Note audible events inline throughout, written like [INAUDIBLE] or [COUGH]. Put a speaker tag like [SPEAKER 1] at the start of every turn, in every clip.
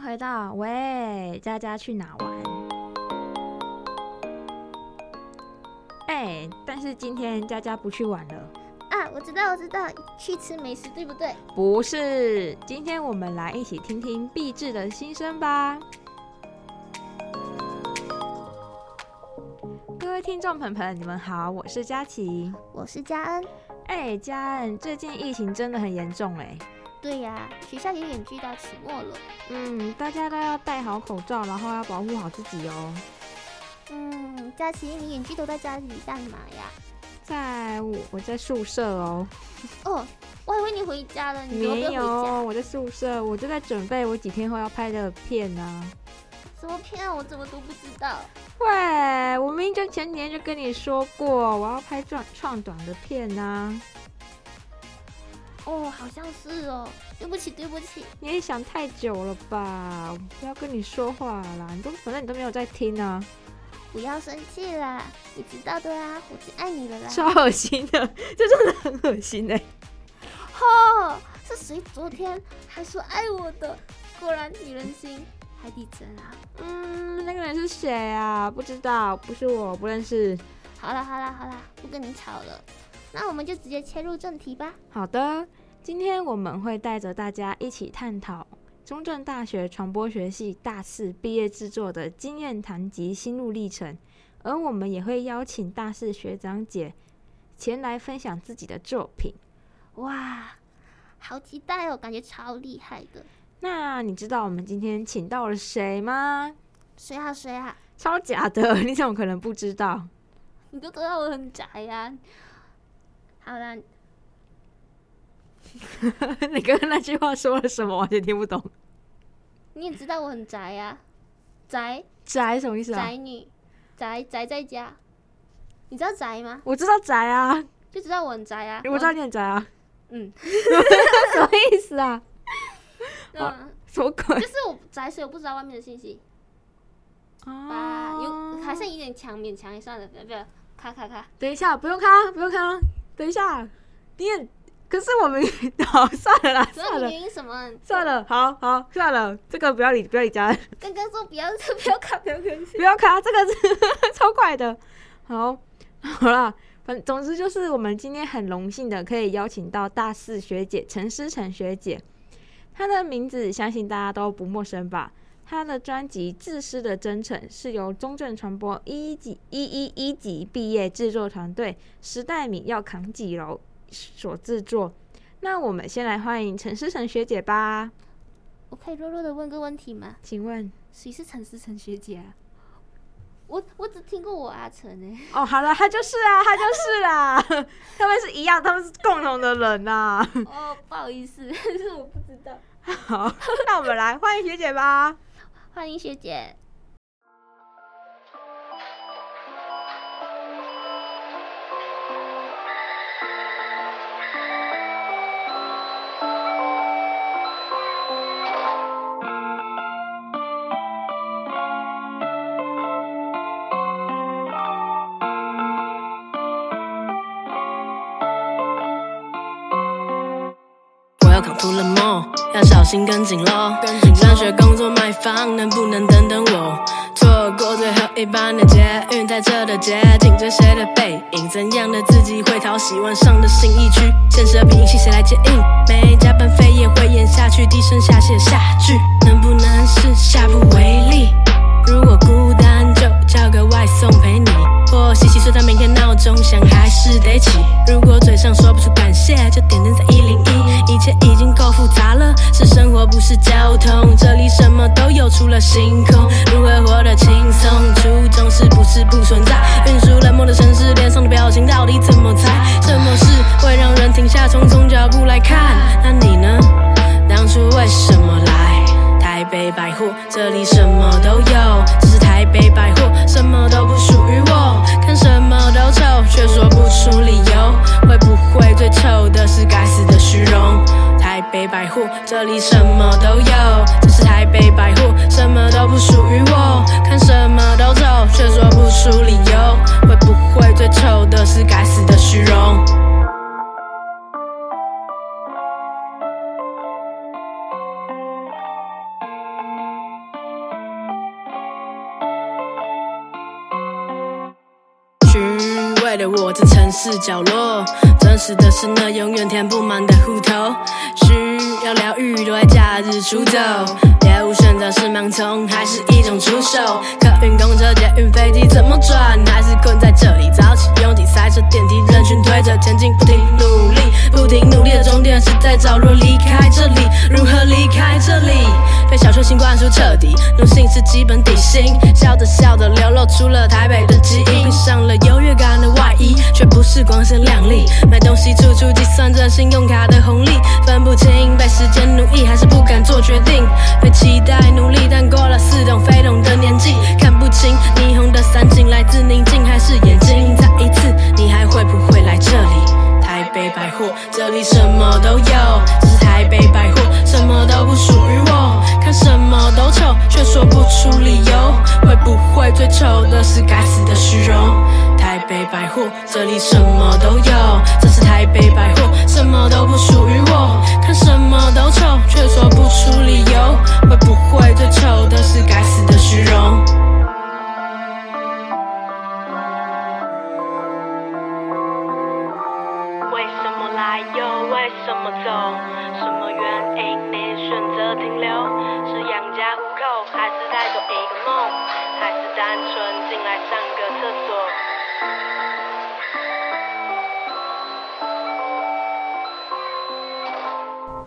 [SPEAKER 1] 迎回到喂，佳佳去哪玩？哎、欸，但是今天佳佳不去玩了
[SPEAKER 2] 啊！我知道，我知道，去吃美食，对不对？
[SPEAKER 1] 不是，今天我们来一起听听毕志的心声吧。各位听众朋友，你们好，我是佳琪，
[SPEAKER 2] 我是佳恩。
[SPEAKER 1] 哎、欸，佳恩，最近疫情真的很严重哎。
[SPEAKER 2] 对呀、啊，学校也远距到期末了。
[SPEAKER 1] 嗯，大家都要戴好口罩，然后要保护好自己哦。
[SPEAKER 2] 嗯，佳琪，你远距都在家里干嘛呀？
[SPEAKER 1] 在我我在宿舍哦。
[SPEAKER 2] 哦，我还以为你回家了。你有没有，
[SPEAKER 1] 没有，我在宿舍，我就在准备我几天后要拍的片呢、啊。
[SPEAKER 2] 什么片啊？我怎么都不知道。
[SPEAKER 1] 喂，我明明就前几天就跟你说过，我要拍创创短的片呢、啊。
[SPEAKER 2] 哦，好像是哦，对不起，对不起，
[SPEAKER 1] 你也想太久了吧？不要跟你说话啦，你都反正你都没有在听啊。
[SPEAKER 2] 不要生气啦，你知道的啦，我最爱你了啦。[LAUGHS]
[SPEAKER 1] 超恶心的，这真的很恶心 [LAUGHS] 哎、
[SPEAKER 2] 是谁昨天还说爱我的？果然女人心海底针啊。
[SPEAKER 1] 嗯，那个人是谁啊？不知道，不是我，不认识。
[SPEAKER 2] 好了好了好了，不跟你吵了。那我们就直接切入正题吧。
[SPEAKER 1] 好的，今天我们会带着大家一起探讨中正大学传播学系大四毕业制作的经验谈及心路历程，而我们也会邀请大四学长姐前来分享自己的作品。
[SPEAKER 2] 哇，好期待哦，感觉超厉害的。
[SPEAKER 1] 那你知道我们今天请到了谁吗？
[SPEAKER 2] 谁啊谁啊？
[SPEAKER 1] 超假的，[LAUGHS] 你怎么可能不知道？
[SPEAKER 2] 你都知道我很宅呀。好啦，[LAUGHS]
[SPEAKER 1] 你刚刚那句话说了什么？完全听不懂。
[SPEAKER 2] 你也知道我很宅呀、啊，宅
[SPEAKER 1] 宅什么意思啊？
[SPEAKER 2] 宅女，宅宅在家。你知道宅吗？
[SPEAKER 1] 我知道宅啊，
[SPEAKER 2] 就知道我很宅啊。
[SPEAKER 1] 我知道你很宅啊。
[SPEAKER 2] 嗯，[LAUGHS]
[SPEAKER 1] 什么意思啊？什么鬼？
[SPEAKER 2] 就是我宅，所以我不知道外面的信息。
[SPEAKER 1] 啊，
[SPEAKER 2] 有还剩一点强，勉强一算了，不要不要，卡卡卡。
[SPEAKER 1] 等一下，不用卡，不用卡。等一下，你也可是我们 [LAUGHS] 好算了啦，[LAUGHS] 算了。
[SPEAKER 2] 原因什么？
[SPEAKER 1] 算了，好好算了，这个不要理，不要理家。
[SPEAKER 2] 刚刚说不要，不要卡，不要卡，
[SPEAKER 1] 不要卡，这个是 [LAUGHS] 超快的。好，好啦，反总之就是我们今天很荣幸的可以邀请到大四学姐陈思成学姐，她的名字相信大家都不陌生吧？她的专辑《自私的真诚》是由中正传播一一级一一一级毕业制作团队时代米要扛几楼所制作。那我们先来欢迎陈思成学姐吧。
[SPEAKER 2] 我可以弱弱的问个问题吗？
[SPEAKER 1] 请问
[SPEAKER 2] 谁是陈思成学姐啊？我我只听过我阿成诶。
[SPEAKER 1] 哦，好了，他就是啊，他就是啦，[LAUGHS] 他们是一样，他们是共同的人呐、啊。
[SPEAKER 2] 哦，不好意思，但 [LAUGHS] 是我不知道。
[SPEAKER 1] 好，那我们来欢迎学姐吧。
[SPEAKER 2] 欢迎学姐。
[SPEAKER 3] Welcome to the mall，要小心跟紧喽。上学、工作、买房，能不能等等我？错过最后一班的捷运，在这的街景追谁的背影？怎样的自己会讨喜晚上的新一区？现实的比戏谁来接应？没加班费也会演下去，低声下气下句，能不能是下不为例？如果孤单就叫个外送陪你，或洗洗睡到明天闹钟响还是得起。如果嘴上说不出感谢，就点灯在一零一，一切已经够复杂了，是生活不是交通，这里什么都有，除了星空。如何活得轻松？初衷是不是不存在？运输冷漠的城市，脸上的表情到底怎么猜？什么事会让人停下匆匆脚步来看？那你呢？当初为什么来？台北百货，这里什么都有，只是台北百货什么都却说不出理由。会不会最臭的是该死的虚荣？台北百货，这里什么都有，只是台北百货什么都不属于我。看什么都走，却说不出理由。会城市角落，真实的是那永远填不满的户头。需要疗愈，都在假日出走。别无选择是盲从，还是一种出手？客运、公车、捷运、飞机怎么转？还是困在这里？早起拥挤塞车，电梯人群推着前进，不停努力，不停努力的终点是在找路离开这里。如何离开这里？被小确幸灌输彻底，奴性是基本底薪。笑着笑着流露出了台北的基因，披上了优越感的外衣，却不是光鲜亮丽。买东西处处计算着信用卡的红利，分不清被时间奴役还是不敢做决定。被期待努力，但过了似懂非懂的年纪，看不清霓虹的散景来自宁静还是眼睛。再一次，你还会不会来这里？台北百货，这里什么都有，这是台北百货，什么都不属于我。看什么都丑，却说不出理由。会不会最丑的是该死的虚荣？台北百货，这里什么都有，这是台北百货，什么都不属于出理由。会不会对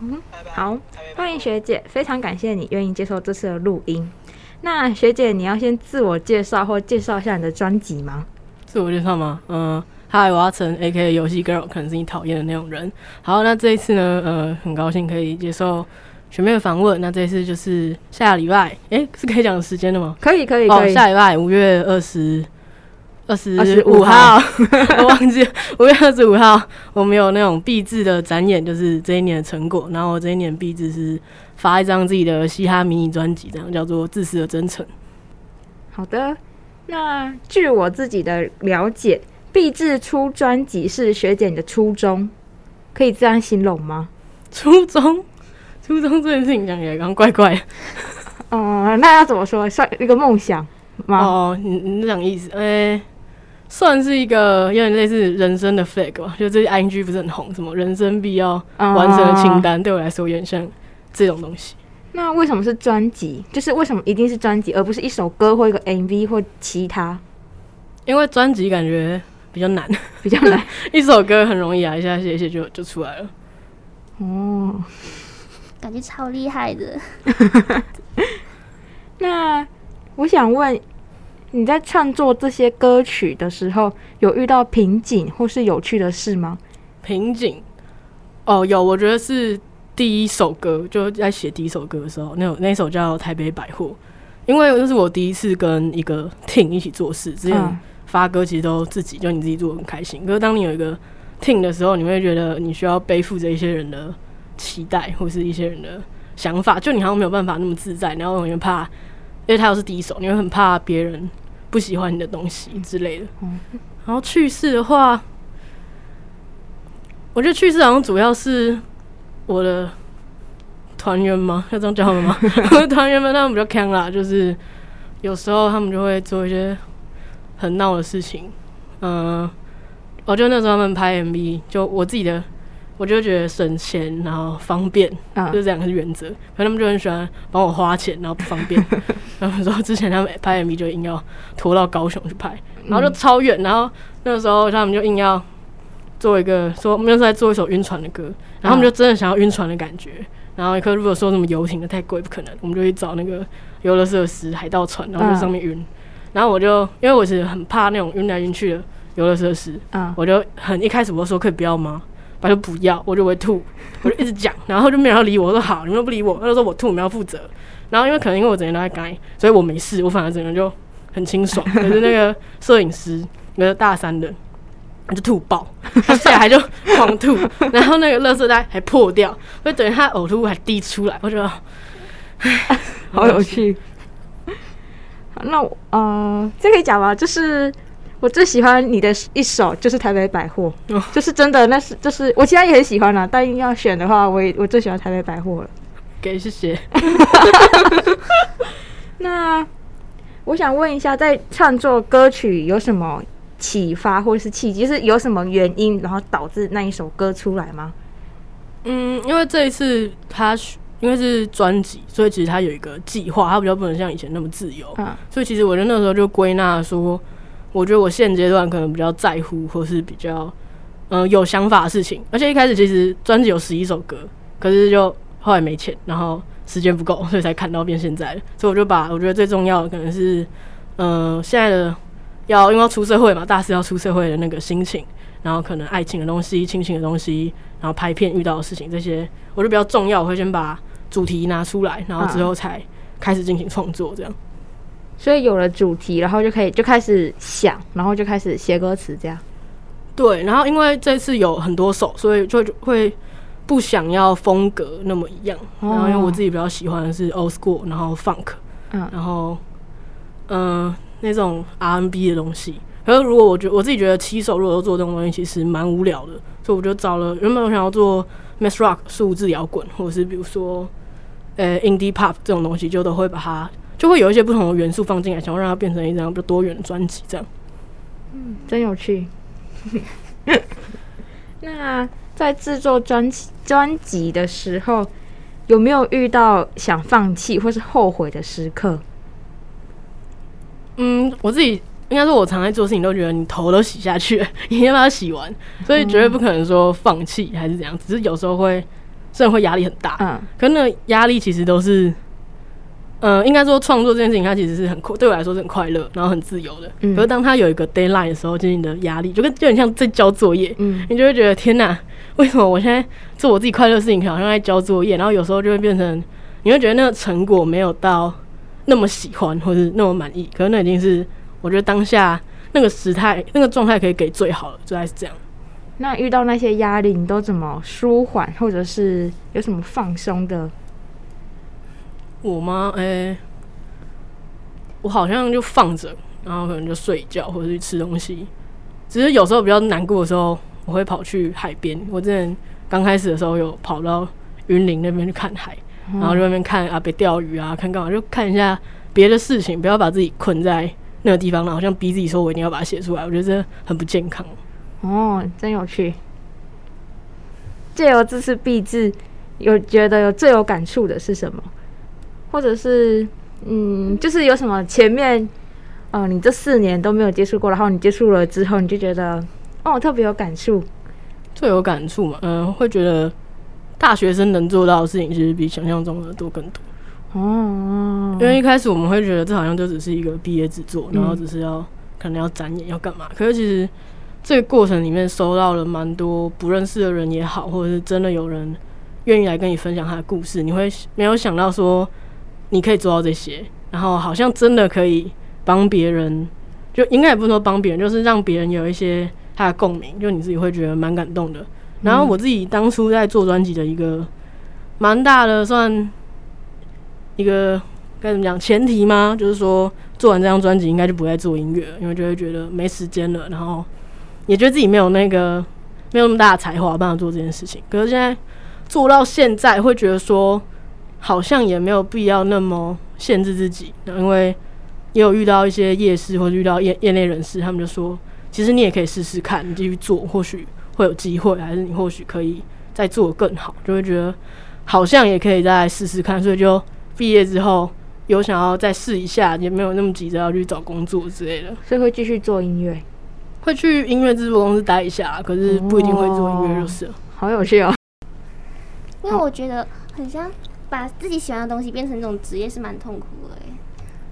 [SPEAKER 1] 嗯，好，欢迎学姐，非常感谢你愿意接受这次的录音。那学姐，你要先自我介绍或介绍一下你的专辑吗？
[SPEAKER 4] 自我介绍吗？嗯，嗨，我阿成，A.K.A. 游戏 Girl，可能是你讨厌的那种人。好，那这一次呢，呃，很高兴可以接受学妹的访问。那这一次就是下礼拜，哎、欸，是可以讲时间的吗？
[SPEAKER 1] 可以，可以，
[SPEAKER 4] 哦、
[SPEAKER 1] 可以。
[SPEAKER 4] 下礼拜五月二十。二十五号，[LAUGHS] 我忘记五月二十五号，我们有那种毕制的展演，就是这一年的成果。然后我这一年毕制是发一张自己的嘻哈迷你专辑，这样叫做《自私的真诚》。
[SPEAKER 1] 好的，那据我自己的了解，毕制出专辑是学姐你的初衷，可以这样形容吗？
[SPEAKER 4] 初衷，[LAUGHS] 初衷这件事情讲起来刚怪怪的。
[SPEAKER 1] 哦，那要怎么说？算一个梦想吗？
[SPEAKER 4] 哦，你你这样意思？哎、欸。算是一个有点类似人生的 flag 吧，就这些 ING 不是很红，什么人生必要完成的清单，对我来说有点像这种东西。
[SPEAKER 1] 那为什么是专辑？就是为什么一定是专辑，而不是一首歌或一个 MV 或其他？
[SPEAKER 4] 因为专辑感觉比较难，
[SPEAKER 1] 比较难。[LAUGHS]
[SPEAKER 4] 一首歌很容易啊，一下写一写就就出来了。
[SPEAKER 2] 哦，感觉超厉害的。[LAUGHS]
[SPEAKER 1] 那我想问。你在创作这些歌曲的时候，有遇到瓶颈或是有趣的事吗？
[SPEAKER 4] 瓶颈哦，有，我觉得是第一首歌，就在写第一首歌的时候，那首那首叫《台北百货》，因为这是我第一次跟一个 team 一起做事，之前发歌其实都自己，就你自己做得很开心。可是当你有一个 team 的时候，你会觉得你需要背负着一些人的期待，或是一些人的想法，就你好像没有办法那么自在，然后你会怕，因为他又是第一首，你会很怕别人。不喜欢你的东西之类的，然后趣事的话，我觉得趣事好像主要是我的团员吗？要这样叫他们吗？[LAUGHS] 我的团员们他们比较坑啦，就是有时候他们就会做一些很闹的事情。嗯，我就那时候他们拍 MV，就我自己的。我就觉得省钱，然后方便，啊、就是这两个原则。可他们就很喜欢帮我花钱，然后不方便。[LAUGHS] 然后说之前他们拍 MV 就硬要拖到高雄去拍，然后就超远。然后那个时候他们就硬要做一个说，我们那时候在做一首晕船的歌，然后他们就真的想要晕船的感觉。然后可如果说什么游艇的太贵不可能，我们就去找那个游乐设施海盗船，然后在上面晕。然后我就因为我是很怕那种晕来晕去的游乐设施，我就很一开始我就说可以不要吗？他就不要，我就会吐，我就一直讲，然后就没有人理我。我说好，你们不理我，他就说我吐，你们要负责。然后因为可能因为我整天都在干，所以我没事，我反而整个人就很清爽。可是那个摄影师，那个大三的，他就吐爆，他下来就狂吐，然后那个垃圾袋还破掉，所以等于他呕吐物还滴出来，我觉得，[LAUGHS]
[SPEAKER 1] 好有趣。[LAUGHS] 那我呃，这可以讲吗？就是。我最喜欢你的一首就是台北百货，哦、就是真的，那是就是我其他也很喜欢啦，但硬要选的话，我也我最喜欢台北百货了。
[SPEAKER 4] 给谢谢。[LAUGHS]
[SPEAKER 1] 那我想问一下，在创作歌曲有什么启发或者是契机？是有什么原因，然后导致那一首歌出来吗？
[SPEAKER 4] 嗯，因为这一次他因为是专辑，所以其实他有一个计划，他比较不能像以前那么自由。嗯，所以其实我觉得那时候就归纳说，我觉得我现阶段可能比较在乎，或是比较嗯、呃、有想法的事情。而且一开始其实专辑有十一首歌，可是就后来没钱，然后时间不够，[LAUGHS] 所以才砍到变现在。所以我就把我觉得最重要的可能是嗯、呃、现在的要因为要出社会嘛，大四要出社会的那个心情。然后可能爱情的东西、亲情的东西，然后拍片遇到的事情，这些我觉得比较重要。我会先把主题拿出来，然后之后才开始进行创作，这样。
[SPEAKER 1] 所以有了主题，然后就可以就开始想，然后就开始写歌词，这样。
[SPEAKER 4] 对，然后因为这次有很多首，所以就会不想要风格那么一样。然后因为我自己比较喜欢的是 old school，然后 funk，嗯，然后嗯、呃、那种 R&B 的东西。可是，如果我觉得我自己觉得七首如果都做这种东西，其实蛮无聊的，所以我就找了原本我想要做 mass rock 数字摇滚，或者是比如说呃 indie pop 这种东西，就都会把它就会有一些不同的元素放进来，想要让它变成一张比较多元的专辑，这样。
[SPEAKER 1] 嗯，真有趣。[LAUGHS] 那在制作专辑专辑的时候，有没有遇到想放弃或是后悔的时刻？
[SPEAKER 4] 嗯，我自己。应该说，我常在做事情都觉得你头都洗下去了，[LAUGHS] 一定要把它洗完，所以绝对不可能说放弃还是怎样。只是有时候会，虽然会压力很大，嗯，可是那压力其实都是，嗯、呃，应该说创作这件事情它其实是很快，对我来说是很快乐，然后很自由的。嗯、可是当它有一个 deadline 的时候，就是你的压力就跟就很像在交作业，嗯，你就会觉得天哪，为什么我现在做我自己快乐的事情，好像在交作业？然后有时候就会变成，你会觉得那个成果没有到那么喜欢或者那么满意，可是那已经是。我觉得当下那个时态、那个状态可以给最好的，就还是这样。
[SPEAKER 1] 那遇到那些压力，你都怎么舒缓，或者是有什么放松的？
[SPEAKER 4] 我吗？哎、欸，我好像就放着，然后可能就睡觉或者去吃东西。只是有时候比较难过的时候，我会跑去海边。我之前刚开始的时候有跑到云林那边去看海，然后在那边看啊，别钓鱼啊，看干嘛，就看一下别的事情，不要把自己困在。那个地方呢，好像逼自己说，我一定要把它写出来。我觉得这很不健康。
[SPEAKER 1] 哦，真有趣。借由这次毕制，有觉得有最有感触的是什么？或者是，嗯，就是有什么前面，呃，你这四年都没有接触过，然后你接触了之后，你就觉得，哦，特别有感触。
[SPEAKER 4] 最有感触嘛，嗯、呃，会觉得大学生能做到的事情，其实比想象中的多更多。哦，因为一开始我们会觉得这好像就只是一个毕业制作，然后只是要可能要展演要干嘛。可是其实这个过程里面收到了蛮多不认识的人也好，或者是真的有人愿意来跟你分享他的故事。你会没有想到说你可以做到这些，然后好像真的可以帮别人，就应该也不是说帮别人，就是让别人有一些他的共鸣，就你自己会觉得蛮感动的。然后我自己当初在做专辑的一个蛮大的算。一个该怎么讲前提吗？就是说做完这张专辑应该就不再做音乐了，因为就会觉得没时间了，然后也觉得自己没有那个没有那么大的才华办法做这件事情。可是现在做到现在，会觉得说好像也没有必要那么限制自己，因为也有遇到一些夜市或者遇到业业内人士，他们就说其实你也可以试试看，你继续做，或许会有机会，还是你或许可以再做更好，就会觉得好像也可以再试试看，所以就。毕业之后有想要再试一下，也没有那么急着要去找工作之类的，
[SPEAKER 1] 所以会继续做音乐，
[SPEAKER 4] 会去音乐制作公司待一下，可是不一定会做音乐就是了。
[SPEAKER 1] 哦，好有趣哦！
[SPEAKER 2] 因为我觉得很像把自己喜欢的东西变成一种职业是蛮痛苦的。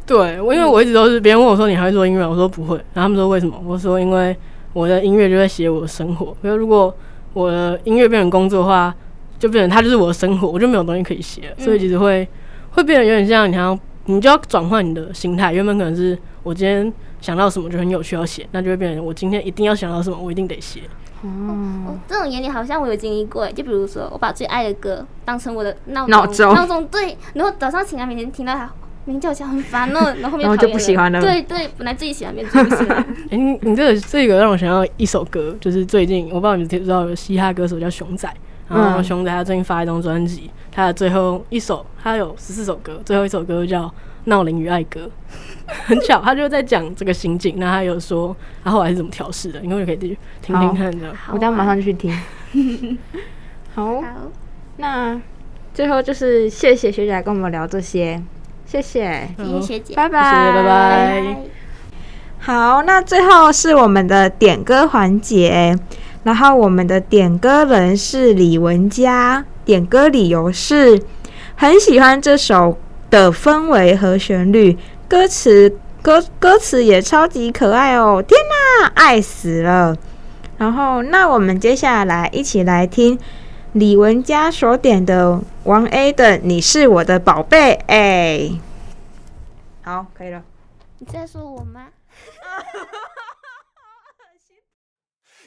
[SPEAKER 4] 对，我因为我一直都是别人问我说，你还会做音乐，我说不会，然后他们说为什么？我说因为我的音乐就在写我的生活，因为如果我的音乐变成工作的话，就变成它就是我的生活，我就没有东西可以写了，所以其实会。会变得有点像，你像你就要转换你的心态。原本可能是我今天想到什么就很有趣要写，那就会变成我今天一定要想到什么，我一定得写。
[SPEAKER 2] 哦，哦，这种原理好像我有经历过。就比如说，我把最爱的歌当成我的闹
[SPEAKER 1] 闹钟，
[SPEAKER 2] 闹钟对，然后早上醒来每天听到它鸣叫起来很烦哦，然后后面
[SPEAKER 1] 然后就不喜欢了。
[SPEAKER 2] 对对，本来自己喜欢变成不喜欢。[LAUGHS] [LAUGHS] 哎、
[SPEAKER 4] 欸，你你这个这个让我想到一首歌，就是最近我不知道你知不知道有嘻哈歌手叫熊仔，然后熊仔他最近发一张专辑，他的最后一首，他有十四首歌，最后一首歌叫《闹铃与爱歌》，[LAUGHS] 很巧，他就在讲这个心境。那他有说，他后来是怎么调试的？你后就可以听听看的。
[SPEAKER 1] 我等下马上就去听。[LAUGHS] 好，好，那最后就是谢谢学姐来跟我们聊这些，谢谢，
[SPEAKER 2] 谢谢学姐，
[SPEAKER 1] 拜拜，
[SPEAKER 4] 谢谢，拜拜。
[SPEAKER 1] 好，那最后是我们的点歌环节，然后我们的点歌人是李文佳，点歌理由是很喜欢这首的氛围和旋律，歌词歌歌词也超级可爱哦，天哪，爱死了！然后，那我们接下来一起来听李文佳所点的王 A 的《你是我的宝贝》。哎，好，可以了。
[SPEAKER 2] 你在说我吗？[LAUGHS]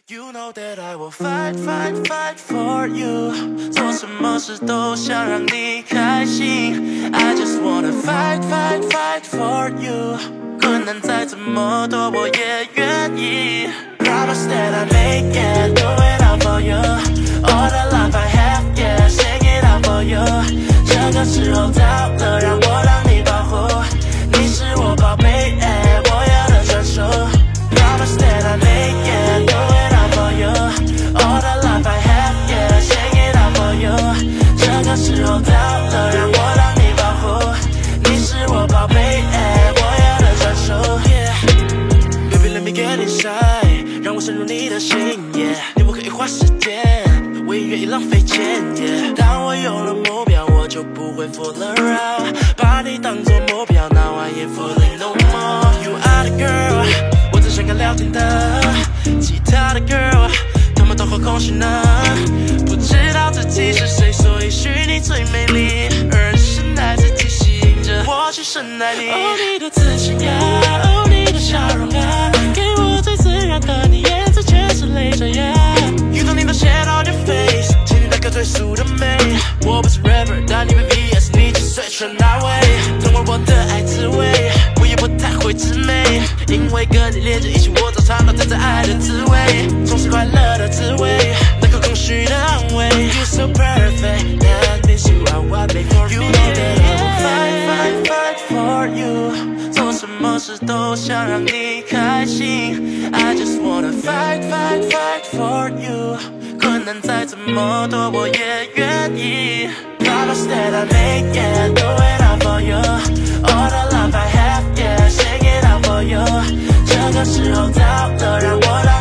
[SPEAKER 5] You know that I will fight, fight, fight for you。做什么事都想让你开心。I just wanna fight, fight, fight for you。困难再怎么多，我也愿意。Promise that I make it, do it all for you。All the love I have, yeah, sing it out for you。这个时候到了，让我让你保护。你是我宝贝。 深爱你。哦，你的自信呀，哦，你的笑容啊，给我最自然的你，颜色全是泪水呀。遇到你都显 on your face，请你那个最素的美。我不是 rapper，但你们 VS，你就随传那位。等会我的爱滋味，我也不太会自美，因为跟你连着一起，我早尝到真正爱的滋味，总是快乐的滋味。需的安慰，You so perfect, what made for me. You know that I will fight, fight, fight for you. 做什么事都想让你开心。I just wanna fight, fight, fight for you. 困难再怎么多，我也愿意。Promise that I make it, do it all for you. All the love I have, yeah, sing it out for you. 这个时候到了，让我让